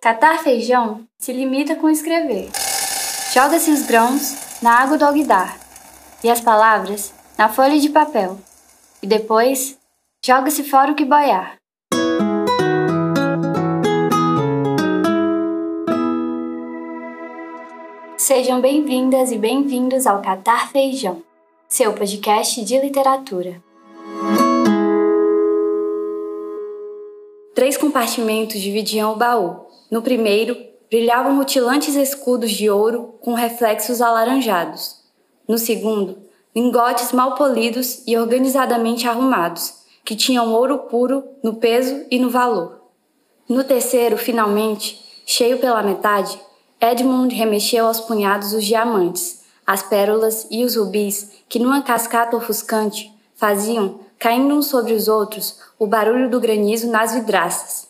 Catar feijão se limita com escrever. Joga-se os grãos na água do alguidar e as palavras na folha de papel. E depois joga-se fora o que boiar. Sejam bem-vindas e bem-vindos ao Catar Feijão, seu podcast de literatura. Três compartimentos dividiam o baú. No primeiro, brilhavam rutilantes escudos de ouro com reflexos alaranjados. No segundo, lingotes mal polidos e organizadamente arrumados, que tinham ouro puro no peso e no valor. No terceiro, finalmente, cheio pela metade, Edmund remexeu aos punhados os diamantes, as pérolas e os rubis que, numa cascata ofuscante, faziam, caindo uns sobre os outros, o barulho do granizo nas vidraças.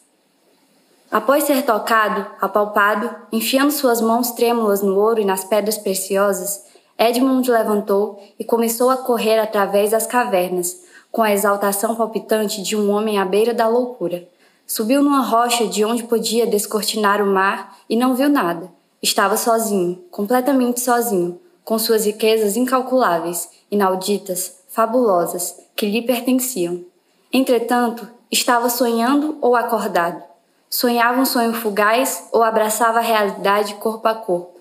Após ser tocado, apalpado, enfiando suas mãos trêmulas no ouro e nas pedras preciosas, Edmund levantou e começou a correr através das cavernas, com a exaltação palpitante de um homem à beira da loucura. Subiu numa rocha de onde podia descortinar o mar e não viu nada. Estava sozinho, completamente sozinho, com suas riquezas incalculáveis, inauditas, fabulosas, que lhe pertenciam. Entretanto, estava sonhando ou acordado sonhava um sonho fugaz ou abraçava a realidade corpo a corpo.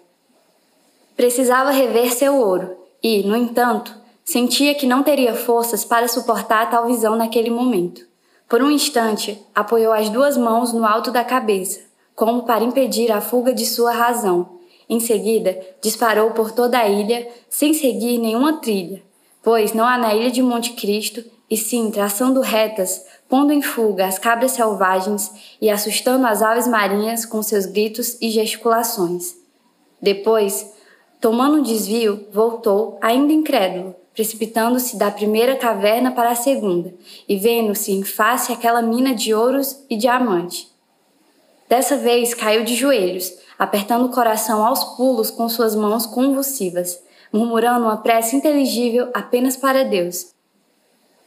Precisava rever seu ouro e, no entanto, sentia que não teria forças para suportar tal visão naquele momento. Por um instante, apoiou as duas mãos no alto da cabeça, como para impedir a fuga de sua razão. Em seguida, disparou por toda a ilha, sem seguir nenhuma trilha, pois não há na ilha de Monte Cristo, e sim traçando retas, pondo em fuga as cabras selvagens e assustando as aves marinhas com seus gritos e gesticulações. Depois, tomando um desvio, voltou, ainda incrédulo, precipitando-se da primeira caverna para a segunda e vendo-se em face aquela mina de ouros e diamante. Dessa vez caiu de joelhos, apertando o coração aos pulos com suas mãos convulsivas, murmurando uma prece inteligível apenas para Deus.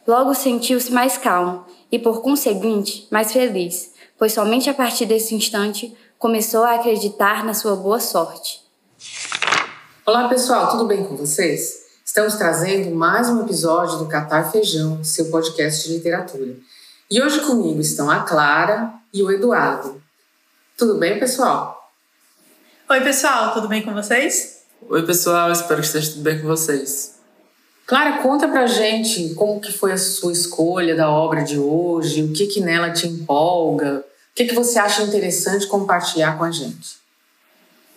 Logo sentiu-se mais calmo e, por conseguinte, mais feliz, pois somente a partir desse instante começou a acreditar na sua boa sorte. Olá pessoal, tudo bem com vocês? Estamos trazendo mais um episódio do Catar Feijão, seu podcast de literatura. E hoje comigo estão a Clara e o Eduardo. Tudo bem, pessoal? Oi, pessoal, tudo bem com vocês? Oi, pessoal, espero que esteja tudo bem com vocês. Clara, conta pra gente como que foi a sua escolha da obra de hoje, o que que nela te empolga, o que que você acha interessante compartilhar com a gente.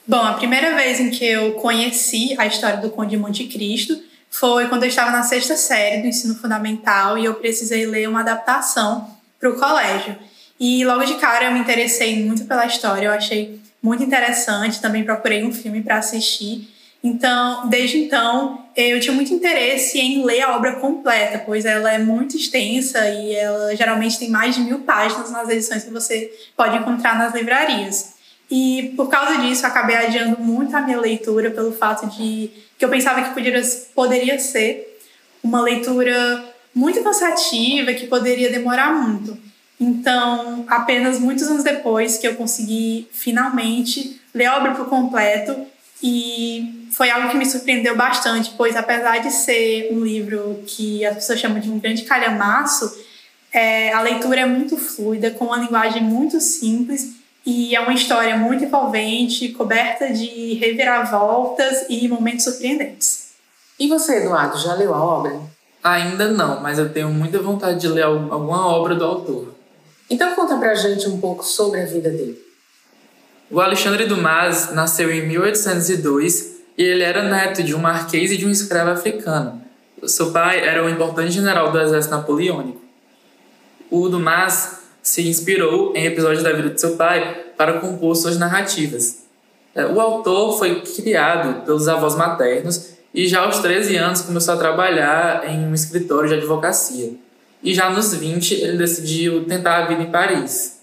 Bom, a primeira vez em que eu conheci a história do Conde de Monte Cristo foi quando eu estava na sexta série do ensino fundamental e eu precisei ler uma adaptação para o colégio. E logo de cara eu me interessei muito pela história, eu achei muito interessante, também procurei um filme para assistir então, desde então, eu tinha muito interesse em ler a obra completa, pois ela é muito extensa e ela geralmente tem mais de mil páginas nas edições que você pode encontrar nas livrarias. E por causa disso, acabei adiando muito a minha leitura pelo fato de que eu pensava que poderia, poderia ser uma leitura muito cansativa, que poderia demorar muito. Então, apenas muitos anos depois que eu consegui finalmente ler a obra por completo e foi algo que me surpreendeu bastante, pois apesar de ser um livro que as pessoas chamam de um grande calhamaço, é, a leitura é muito fluida, com uma linguagem muito simples e é uma história muito envolvente, coberta de reviravoltas e momentos surpreendentes. E você, Eduardo, já leu a obra? Ainda não, mas eu tenho muita vontade de ler alguma obra do autor. Então conta pra gente um pouco sobre a vida dele. O Alexandre Dumas nasceu em 1802 e ele era neto de um marquês e de um escravo africano. Seu pai era um importante general do exército napoleônico. O Dumas se inspirou em episódios da vida de seu pai para compor suas narrativas. É, o autor foi criado pelos avós maternos e já aos 13 anos começou a trabalhar em um escritório de advocacia. E já nos 20 ele decidiu tentar a vida em Paris.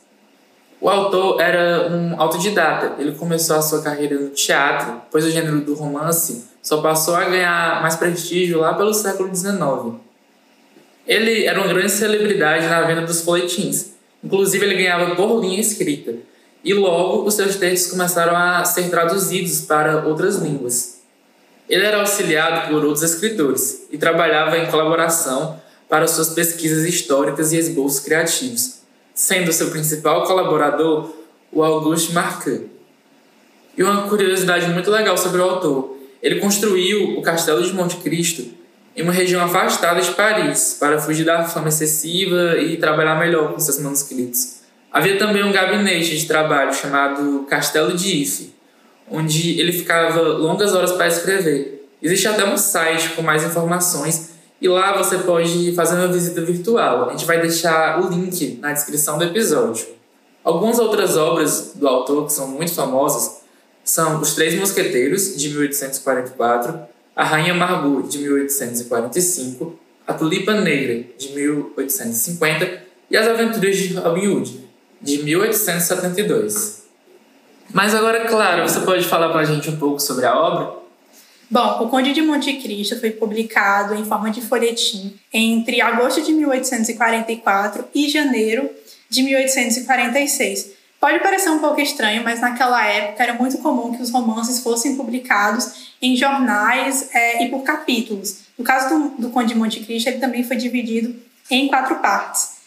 O autor era um autodidata. Ele começou a sua carreira no teatro, pois o gênero do romance só passou a ganhar mais prestígio lá pelo século XIX. Ele era uma grande celebridade na venda dos folhetins. Inclusive, ele ganhava por linha escrita. e logo os seus textos começaram a ser traduzidos para outras línguas. Ele era auxiliado por outros escritores e trabalhava em colaboração para suas pesquisas históricas e esboços criativos, sendo seu principal colaborador o Auguste Marquet. E uma curiosidade muito legal sobre o autor: ele construiu o Castelo de Monte Cristo em uma região afastada de Paris para fugir da fama excessiva e trabalhar melhor com seus manuscritos. Havia também um gabinete de trabalho chamado Castelo de Ife, onde ele ficava longas horas para escrever. Existe até um site com mais informações e lá você pode fazer uma visita virtual. A gente vai deixar o link na descrição do episódio. Algumas outras obras do autor que são muito famosas são Os Três Mosqueteiros, de 1844, A Rainha Margot, de 1845, A Tulipa Negra, de 1850 e As Aventuras de Robin Hood, de 1872. Mas agora, claro, você pode falar para a gente um pouco sobre a obra? Bom, O Conde de Monte Cristo foi publicado em forma de folhetim entre agosto de 1844 e janeiro de 1846. Pode parecer um pouco estranho, mas naquela época era muito comum que os romances fossem publicados em jornais é, e por capítulos. No caso do, do Conde de Monte Cristo, ele também foi dividido em quatro partes.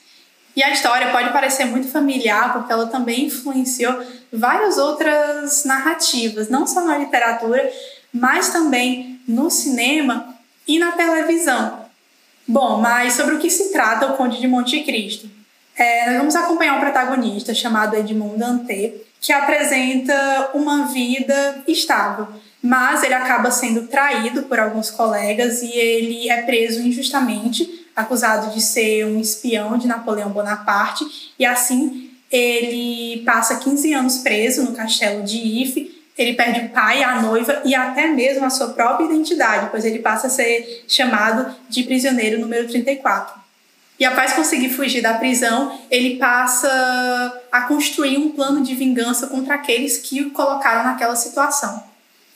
E a história pode parecer muito familiar, porque ela também influenciou várias outras narrativas, não só na literatura, mas também no cinema e na televisão. Bom, mas sobre o que se trata o Conde de Monte Cristo? É, nós vamos acompanhar um protagonista chamado Edmond Dantès, que apresenta uma vida estável, mas ele acaba sendo traído por alguns colegas e ele é preso injustamente acusado de ser um espião de Napoleão Bonaparte, e assim ele passa 15 anos preso no castelo de Ife. Ele perde o pai, a noiva e até mesmo a sua própria identidade, pois ele passa a ser chamado de prisioneiro número 34. E após conseguir fugir da prisão, ele passa a construir um plano de vingança contra aqueles que o colocaram naquela situação.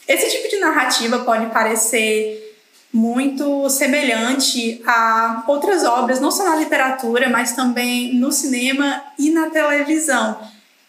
Esse tipo de narrativa pode parecer muito semelhante a outras obras, não só na literatura, mas também no cinema e na televisão.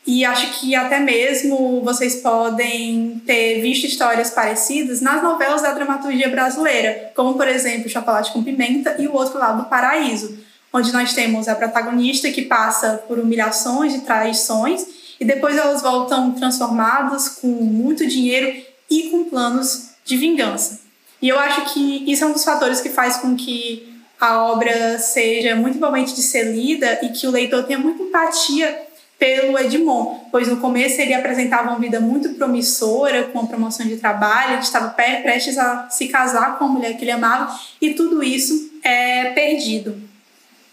E acho que até mesmo vocês podem ter visto histórias parecidas nas novelas da dramaturgia brasileira, como por exemplo Chocolate com Pimenta e O Outro Lado do Paraíso, onde nós temos a protagonista que passa por humilhações e traições e depois elas voltam transformadas com muito dinheiro e com planos de vingança. E eu acho que isso é um dos fatores que faz com que a obra seja muito envolvente de ser lida e que o leitor tenha muita empatia pelo Edmond, pois no começo ele apresentava uma vida muito promissora, com a promoção de trabalho, ele estava prestes a se casar com a mulher que ele amava, e tudo isso é perdido.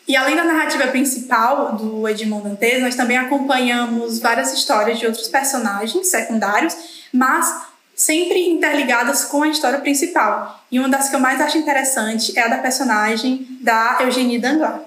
E além da narrativa principal do Edmond Dantes, nós também acompanhamos várias histórias de outros personagens secundários, mas sempre interligadas com a história principal. E uma das que eu mais acho interessante é a da personagem da Eugenie Danglars.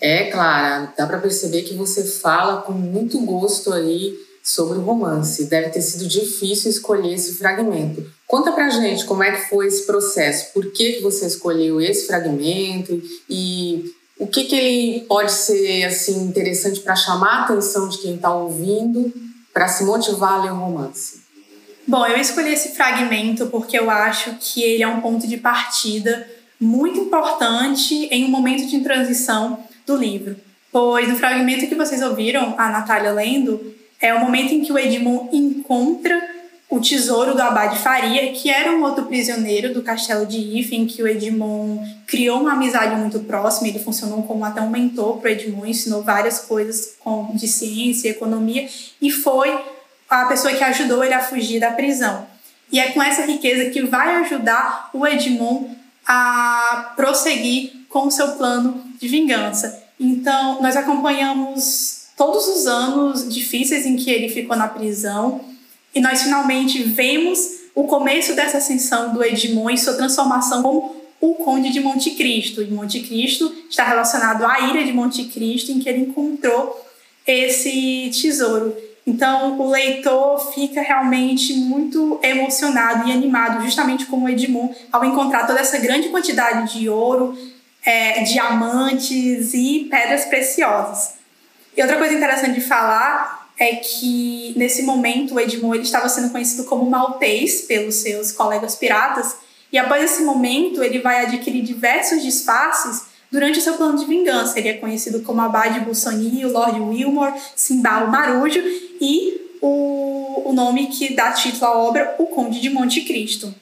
É, Clara, dá para perceber que você fala com muito gosto aí sobre o romance. Deve ter sido difícil escolher esse fragmento. Conta pra gente como é que foi esse processo, por que, que você escolheu esse fragmento e o que, que ele pode ser assim interessante para chamar a atenção de quem está ouvindo, para se motivar a ler o romance. Bom, eu escolhi esse fragmento porque eu acho que ele é um ponto de partida muito importante em um momento de transição do livro. Pois no fragmento que vocês ouviram a Natália lendo, é o momento em que o Edmond encontra o tesouro do Abade Faria, que era um outro prisioneiro do castelo de Ife, em que o Edmond criou uma amizade muito próxima, ele funcionou como até um mentor para o Edmond, ensinou várias coisas de ciência e economia, e foi a pessoa que ajudou ele a fugir da prisão. E é com essa riqueza que vai ajudar o Edmond a prosseguir com o seu plano de vingança. Então, nós acompanhamos todos os anos difíceis em que ele ficou na prisão e nós finalmente vemos o começo dessa ascensão do Edmond e sua transformação como o Conde de Monte Cristo. E Monte Cristo está relacionado à ilha de Monte Cristo, em que ele encontrou esse tesouro. Então, o leitor fica realmente muito emocionado e animado, justamente como Edmond, ao encontrar toda essa grande quantidade de ouro, é, diamantes e pedras preciosas. E outra coisa interessante de falar é que nesse momento o Edmond ele estava sendo conhecido como maltês pelos seus colegas piratas e após esse momento ele vai adquirir diversos disfarces durante o seu plano de vingança. Ele é conhecido como Abade Busoni, o Lord Wilmore, Simbal Marujo e o, o nome que dá título à obra, o Conde de Monte Cristo.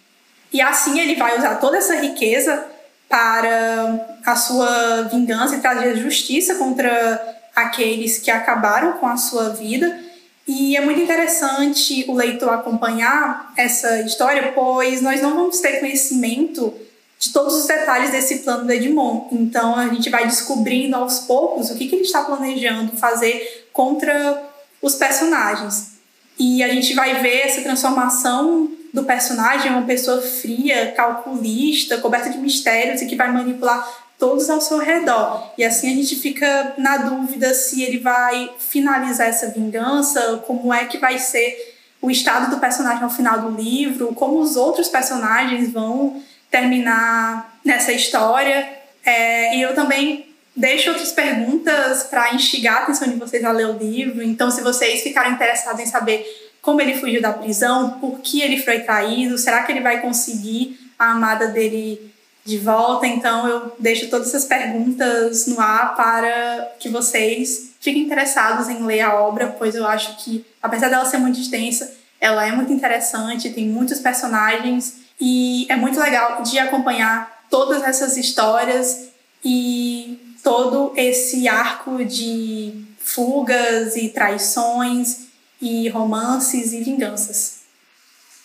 E assim ele vai usar toda essa riqueza para a sua vingança e trazer justiça contra aqueles que acabaram com a sua vida. E é muito interessante o leitor acompanhar essa história, pois nós não vamos ter conhecimento de todos os detalhes desse plano do Edmond. Então a gente vai descobrindo aos poucos o que, que ele está planejando fazer contra os personagens. E a gente vai ver essa transformação do personagem, uma pessoa fria, calculista, coberta de mistérios e que vai manipular todos ao seu redor. E assim a gente fica na dúvida se ele vai finalizar essa vingança, como é que vai ser o estado do personagem ao final do livro, como os outros personagens vão terminar nessa história. É, e eu também deixo outras perguntas para instigar a atenção de vocês a ler o livro. Então, se vocês ficarem interessados em saber como ele fugiu da prisão, por que ele foi traído, será que ele vai conseguir a amada dele de volta? Então, eu deixo todas essas perguntas no ar para que vocês fiquem interessados em ler a obra, pois eu acho que, apesar dela ser muito extensa, ela é muito interessante, tem muitos personagens e é muito legal de acompanhar todas essas histórias e todo esse arco de fugas e traições e romances e vinganças.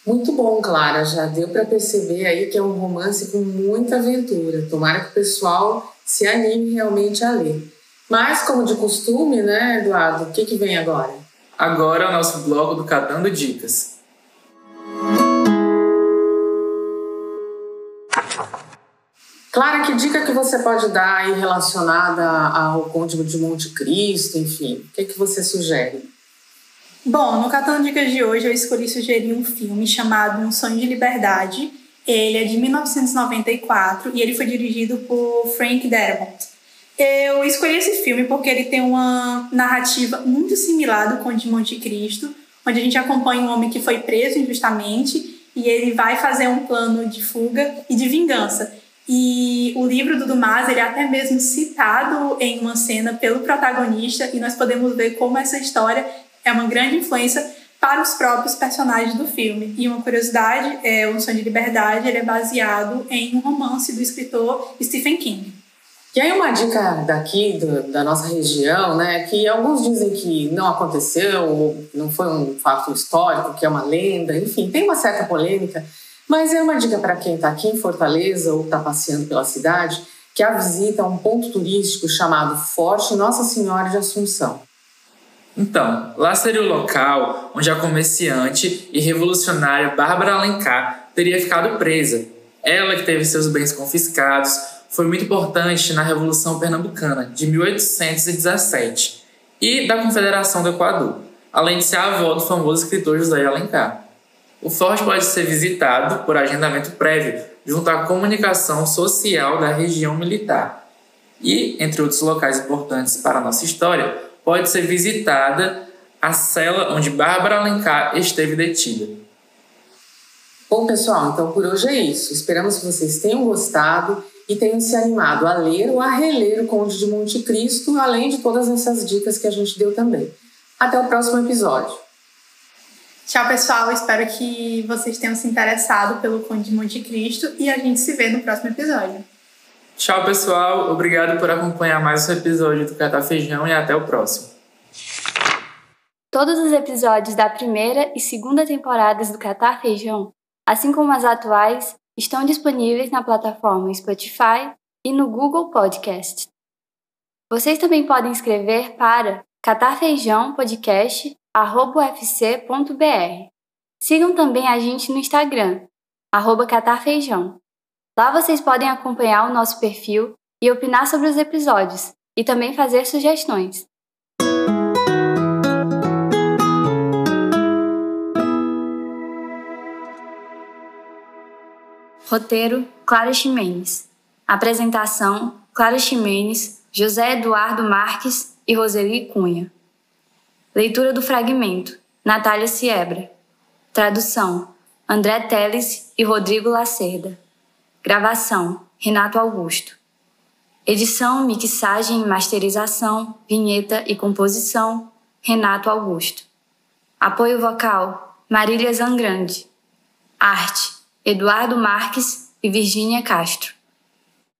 Muito bom, Clara. Já deu para perceber aí que é um romance com muita aventura. Tomara que o pessoal se anime realmente a ler. Mas, como de costume, né, Eduardo? O que, que vem agora? Agora é o nosso bloco do Catando Dicas. Clara, que dica que você pode dar aí relacionada ao Conde de Monte Cristo, enfim? O que, que você sugere? Bom, no Catando Dicas de hoje eu escolhi sugerir um filme chamado Um Sonho de Liberdade. Ele é de 1994 e ele foi dirigido por Frank Darabont. Eu escolhi esse filme porque ele tem uma narrativa muito similar do Conde de Monte Cristo, onde a gente acompanha um homem que foi preso injustamente e ele vai fazer um plano de fuga e de vingança. E o livro do Dumas, ele é até mesmo citado em uma cena pelo protagonista e nós podemos ver como essa história é uma grande influência para os próprios personagens do filme. E uma curiosidade, é O Sonho de Liberdade, ele é baseado em um romance do escritor Stephen King. E aí uma dica daqui, do, da nossa região, né, que alguns dizem que não aconteceu, não foi um fato histórico, que é uma lenda, enfim, tem uma certa polêmica, mas é uma dica para quem está aqui em Fortaleza ou está passeando pela cidade, que a visita a um ponto turístico chamado Forte Nossa Senhora de Assunção. Então, lá seria o local onde a comerciante e revolucionária Bárbara Alencar teria ficado presa. Ela, que teve seus bens confiscados, foi muito importante na Revolução Pernambucana de 1817 e da Confederação do Equador, além de ser avó do famoso escritor José Alencar. O forte pode ser visitado por agendamento prévio junto à comunicação social da região militar. E, entre outros locais importantes para a nossa história, pode ser visitada a cela onde Bárbara Alencar esteve detida. Bom, pessoal, então por hoje é isso. Esperamos que vocês tenham gostado e tenham se animado a ler ou a reler o Conde de Monte Cristo, além de todas essas dicas que a gente deu também. Até o próximo episódio. Tchau, pessoal. Espero que vocês tenham se interessado pelo Conde de Monte Cristo e a gente se vê no próximo episódio. Tchau, pessoal. Obrigado por acompanhar mais um episódio do Catar Feijão e até o próximo. Todos os episódios da primeira e segunda temporadas do Catar Feijão, assim como as atuais, estão disponíveis na plataforma Spotify e no Google Podcast. Vocês também podem escrever para catarfeijãopodcast.ufc.br. Sigam também a gente no Instagram, catarfeijão. Lá vocês podem acompanhar o nosso perfil e opinar sobre os episódios, e também fazer sugestões. Roteiro: Clara Ximenes. Apresentação: Clara Ximenes, José Eduardo Marques e Roseli Cunha. Leitura do fragmento: Natália Siebra. Tradução: André Teles e Rodrigo Lacerda. Gravação: Renato Augusto. Edição, mixagem masterização, vinheta e composição: Renato Augusto. Apoio vocal: Marília Zangrande. Arte: Eduardo Marques e Virgínia Castro.